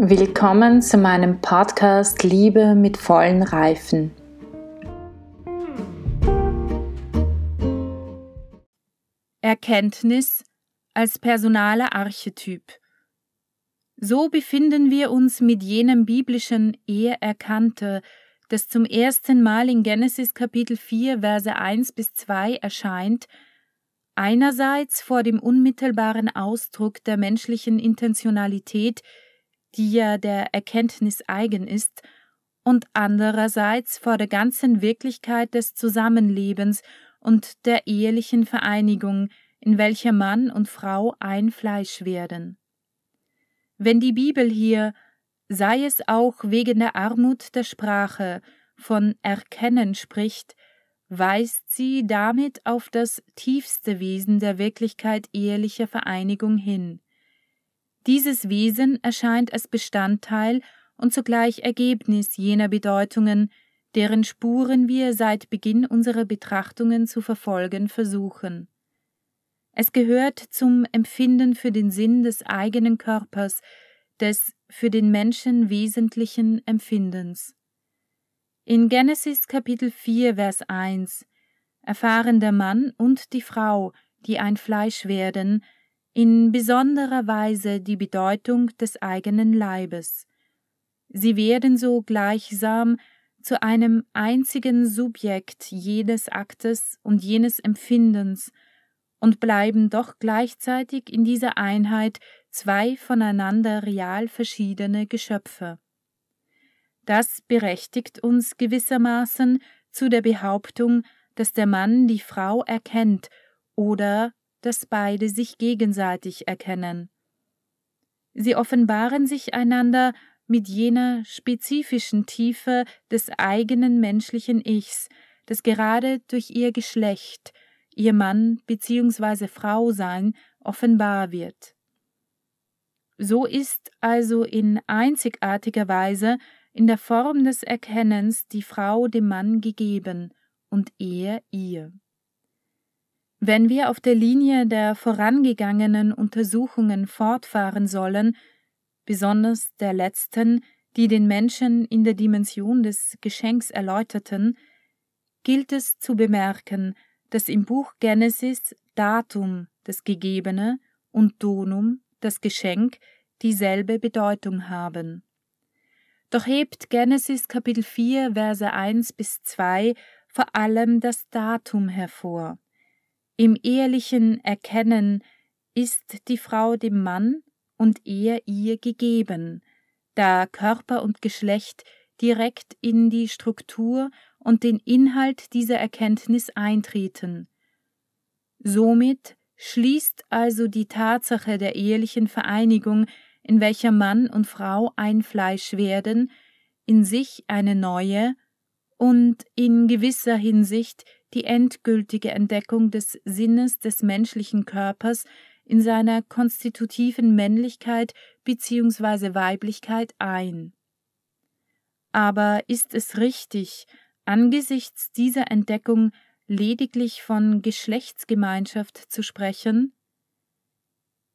Willkommen zu meinem Podcast Liebe mit vollen Reifen. Erkenntnis als personaler Archetyp. So befinden wir uns mit jenem biblischen Er erkannte, das zum ersten Mal in Genesis Kapitel 4 Verse 1 bis 2 erscheint, einerseits vor dem unmittelbaren Ausdruck der menschlichen Intentionalität, die ja der Erkenntnis eigen ist, und andererseits vor der ganzen Wirklichkeit des Zusammenlebens und der ehelichen Vereinigung, in welcher Mann und Frau ein Fleisch werden. Wenn die Bibel hier, sei es auch wegen der Armut der Sprache, von Erkennen spricht, weist sie damit auf das tiefste Wesen der Wirklichkeit ehelicher Vereinigung hin. Dieses Wesen erscheint als Bestandteil und zugleich Ergebnis jener Bedeutungen, deren Spuren wir seit Beginn unserer Betrachtungen zu verfolgen versuchen. Es gehört zum Empfinden für den Sinn des eigenen Körpers, des für den Menschen wesentlichen Empfindens. In Genesis Kapitel 4, Vers 1 erfahren der Mann und die Frau, die ein Fleisch werden, in besonderer Weise die Bedeutung des eigenen Leibes. Sie werden so gleichsam zu einem einzigen Subjekt jedes Aktes und jenes Empfindens und bleiben doch gleichzeitig in dieser Einheit zwei voneinander real verschiedene Geschöpfe. Das berechtigt uns gewissermaßen zu der Behauptung, dass der Mann die Frau erkennt oder dass beide sich gegenseitig erkennen. Sie offenbaren sich einander mit jener spezifischen Tiefe des eigenen menschlichen Ichs, das gerade durch ihr Geschlecht, ihr Mann bzw. Frau sein offenbar wird. So ist also in einzigartiger Weise in der Form des Erkennens die Frau dem Mann gegeben und er ihr. Wenn wir auf der Linie der vorangegangenen Untersuchungen fortfahren sollen, besonders der letzten, die den Menschen in der Dimension des Geschenks erläuterten, gilt es zu bemerken, dass im Buch Genesis Datum das Gegebene und Donum das Geschenk dieselbe Bedeutung haben. Doch hebt Genesis Kapitel 4, Verse 1 bis 2 vor allem das Datum hervor. Im ehelichen Erkennen ist die Frau dem Mann und er ihr gegeben, da Körper und Geschlecht direkt in die Struktur und den Inhalt dieser Erkenntnis eintreten. Somit schließt also die Tatsache der ehelichen Vereinigung in welcher Mann und Frau ein Fleisch werden, in sich eine neue und in gewisser Hinsicht die endgültige Entdeckung des Sinnes des menschlichen Körpers in seiner konstitutiven Männlichkeit bzw. Weiblichkeit ein. Aber ist es richtig, angesichts dieser Entdeckung lediglich von Geschlechtsgemeinschaft zu sprechen?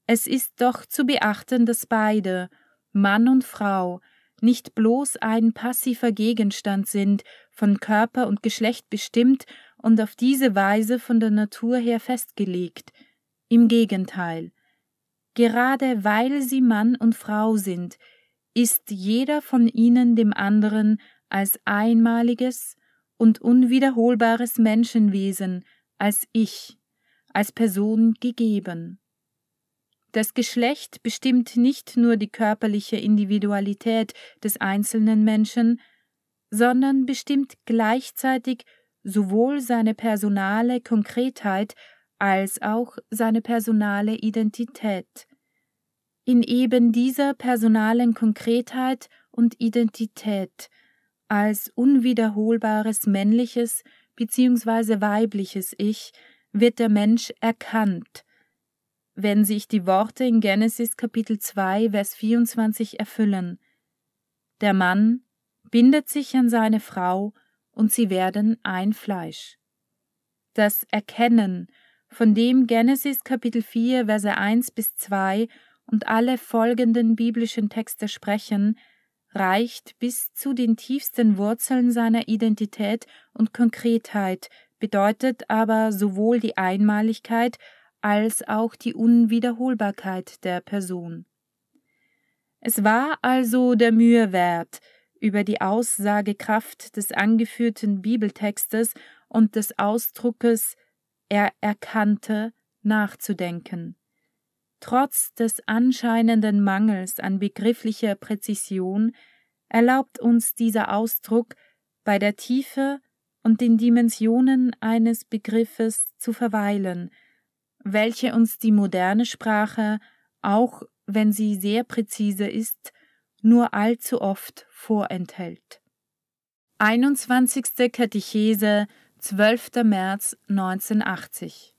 Es ist doch zu beachten, dass beide, Mann und Frau, nicht bloß ein passiver Gegenstand sind, von Körper und Geschlecht bestimmt und auf diese Weise von der Natur her festgelegt. Im Gegenteil. Gerade weil sie Mann und Frau sind, ist jeder von ihnen dem anderen als einmaliges und unwiederholbares Menschenwesen, als Ich, als Person gegeben. Das Geschlecht bestimmt nicht nur die körperliche Individualität des einzelnen Menschen, sondern bestimmt gleichzeitig sowohl seine personale Konkretheit als auch seine personale Identität. In eben dieser personalen Konkretheit und Identität als unwiederholbares männliches bzw. weibliches Ich wird der Mensch erkannt, wenn sich die Worte in Genesis Kapitel 2, Vers 24 erfüllen. Der Mann bindet sich an seine Frau und sie werden ein Fleisch. Das Erkennen, von dem Genesis Kapitel 4, Verse 1 bis 2 und alle folgenden biblischen Texte sprechen, reicht bis zu den tiefsten Wurzeln seiner Identität und Konkretheit, bedeutet aber sowohl die Einmaligkeit als auch die Unwiederholbarkeit der Person. Es war also der Mühe wert, über die Aussagekraft des angeführten Bibeltextes und des Ausdruckes er erkannte nachzudenken. Trotz des anscheinenden Mangels an begrifflicher Präzision erlaubt uns dieser Ausdruck bei der Tiefe und den Dimensionen eines Begriffes zu verweilen, welche uns die moderne Sprache, auch wenn sie sehr präzise ist, nur allzu oft vorenthält. 21. Katechese, 12. März 1980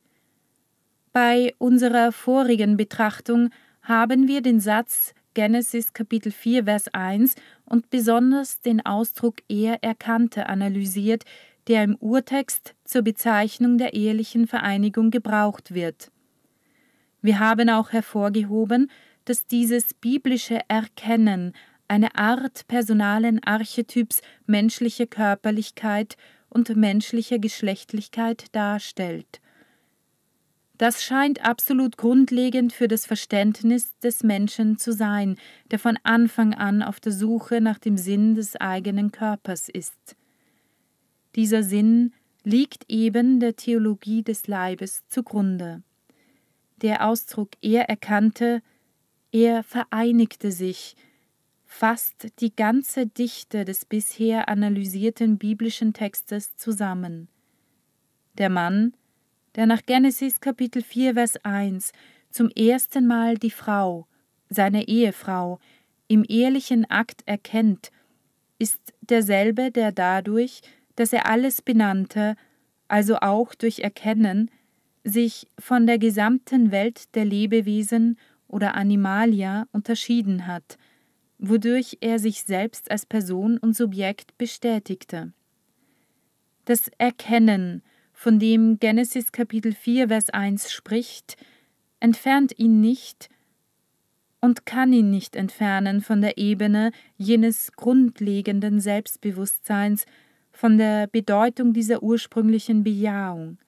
bei unserer vorigen Betrachtung haben wir den Satz Genesis Kapitel 4 Vers 1 und besonders den Ausdruck er erkannte analysiert, der im Urtext zur Bezeichnung der ehelichen Vereinigung gebraucht wird. Wir haben auch hervorgehoben, dass dieses biblische Erkennen eine Art personalen Archetyps menschlicher Körperlichkeit und menschlicher Geschlechtlichkeit darstellt. Das scheint absolut grundlegend für das Verständnis des Menschen zu sein, der von Anfang an auf der Suche nach dem Sinn des eigenen Körpers ist. Dieser Sinn liegt eben der Theologie des Leibes zugrunde. Der Ausdruck er erkannte, er vereinigte sich, fasst die ganze Dichte des bisher analysierten biblischen Textes zusammen. Der Mann, der nach Genesis Kapitel 4, Vers 1 zum ersten Mal die Frau, seine Ehefrau, im ehelichen Akt erkennt, ist derselbe, der dadurch, dass er alles benannte, also auch durch Erkennen, sich von der gesamten Welt der Lebewesen oder Animalia unterschieden hat, wodurch er sich selbst als Person und Subjekt bestätigte. Das Erkennen von dem Genesis Kapitel 4, Vers 1 spricht, entfernt ihn nicht und kann ihn nicht entfernen von der Ebene jenes grundlegenden Selbstbewusstseins, von der Bedeutung dieser ursprünglichen Bejahung.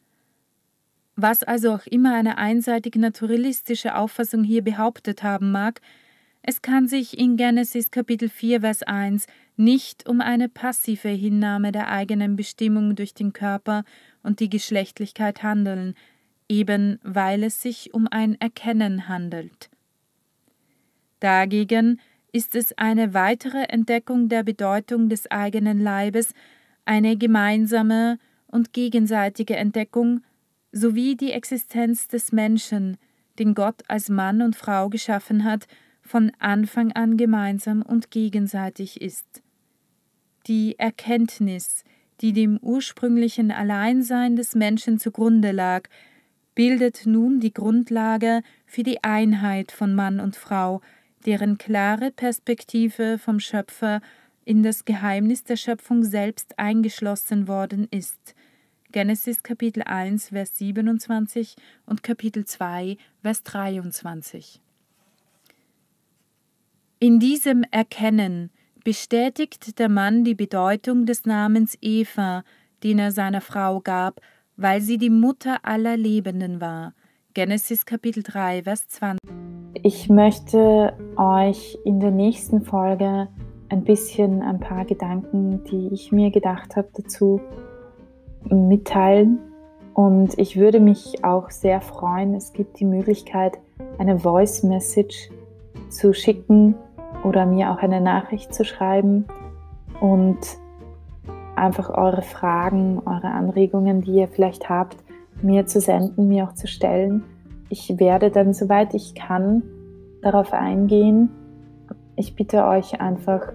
Was also auch immer eine einseitig naturalistische Auffassung hier behauptet haben mag, es kann sich in Genesis Kapitel 4, Vers 1 nicht um eine passive Hinnahme der eigenen Bestimmung durch den Körper und die Geschlechtlichkeit handeln, eben weil es sich um ein Erkennen handelt. Dagegen ist es eine weitere Entdeckung der Bedeutung des eigenen Leibes, eine gemeinsame und gegenseitige Entdeckung sowie die Existenz des Menschen, den Gott als Mann und Frau geschaffen hat, von Anfang an gemeinsam und gegenseitig ist. Die Erkenntnis, die dem ursprünglichen Alleinsein des Menschen zugrunde lag, bildet nun die Grundlage für die Einheit von Mann und Frau, deren klare Perspektive vom Schöpfer in das Geheimnis der Schöpfung selbst eingeschlossen worden ist. Genesis Kapitel 1, Vers 27 und Kapitel 2, Vers 23. In diesem Erkennen bestätigt der Mann die Bedeutung des Namens Eva, den er seiner Frau gab, weil sie die Mutter aller Lebenden war. Genesis Kapitel 3, Vers 20. Ich möchte euch in der nächsten Folge ein bisschen ein paar Gedanken, die ich mir gedacht habe, dazu mitteilen. Und ich würde mich auch sehr freuen, es gibt die Möglichkeit, eine Voice Message zu schicken oder mir auch eine Nachricht zu schreiben und einfach eure Fragen, eure Anregungen, die ihr vielleicht habt, mir zu senden, mir auch zu stellen. Ich werde dann, soweit ich kann, darauf eingehen. Ich bitte euch einfach,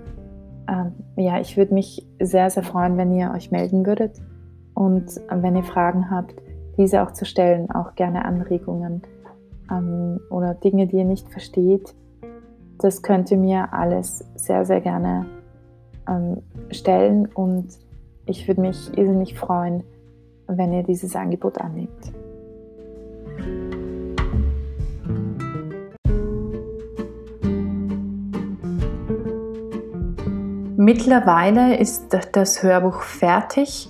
äh, ja, ich würde mich sehr, sehr freuen, wenn ihr euch melden würdet und äh, wenn ihr Fragen habt, diese auch zu stellen, auch gerne Anregungen ähm, oder Dinge, die ihr nicht versteht, das könnt ihr mir alles sehr, sehr gerne ähm, stellen und ich würde mich irrsinnig freuen, wenn ihr dieses Angebot annimmt. Mittlerweile ist das Hörbuch fertig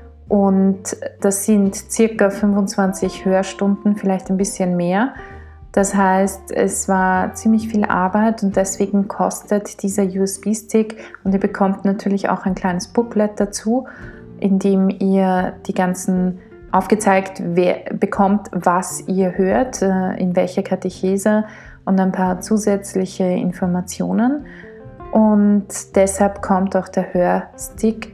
und das sind ca. 25 Hörstunden, vielleicht ein bisschen mehr. Das heißt, es war ziemlich viel Arbeit und deswegen kostet dieser USB-Stick und ihr bekommt natürlich auch ein kleines Booklet dazu, in dem ihr die ganzen aufgezeigt bekommt, was ihr hört, äh, in welcher Katechese und ein paar zusätzliche Informationen. Und deshalb kommt auch der Hörstick,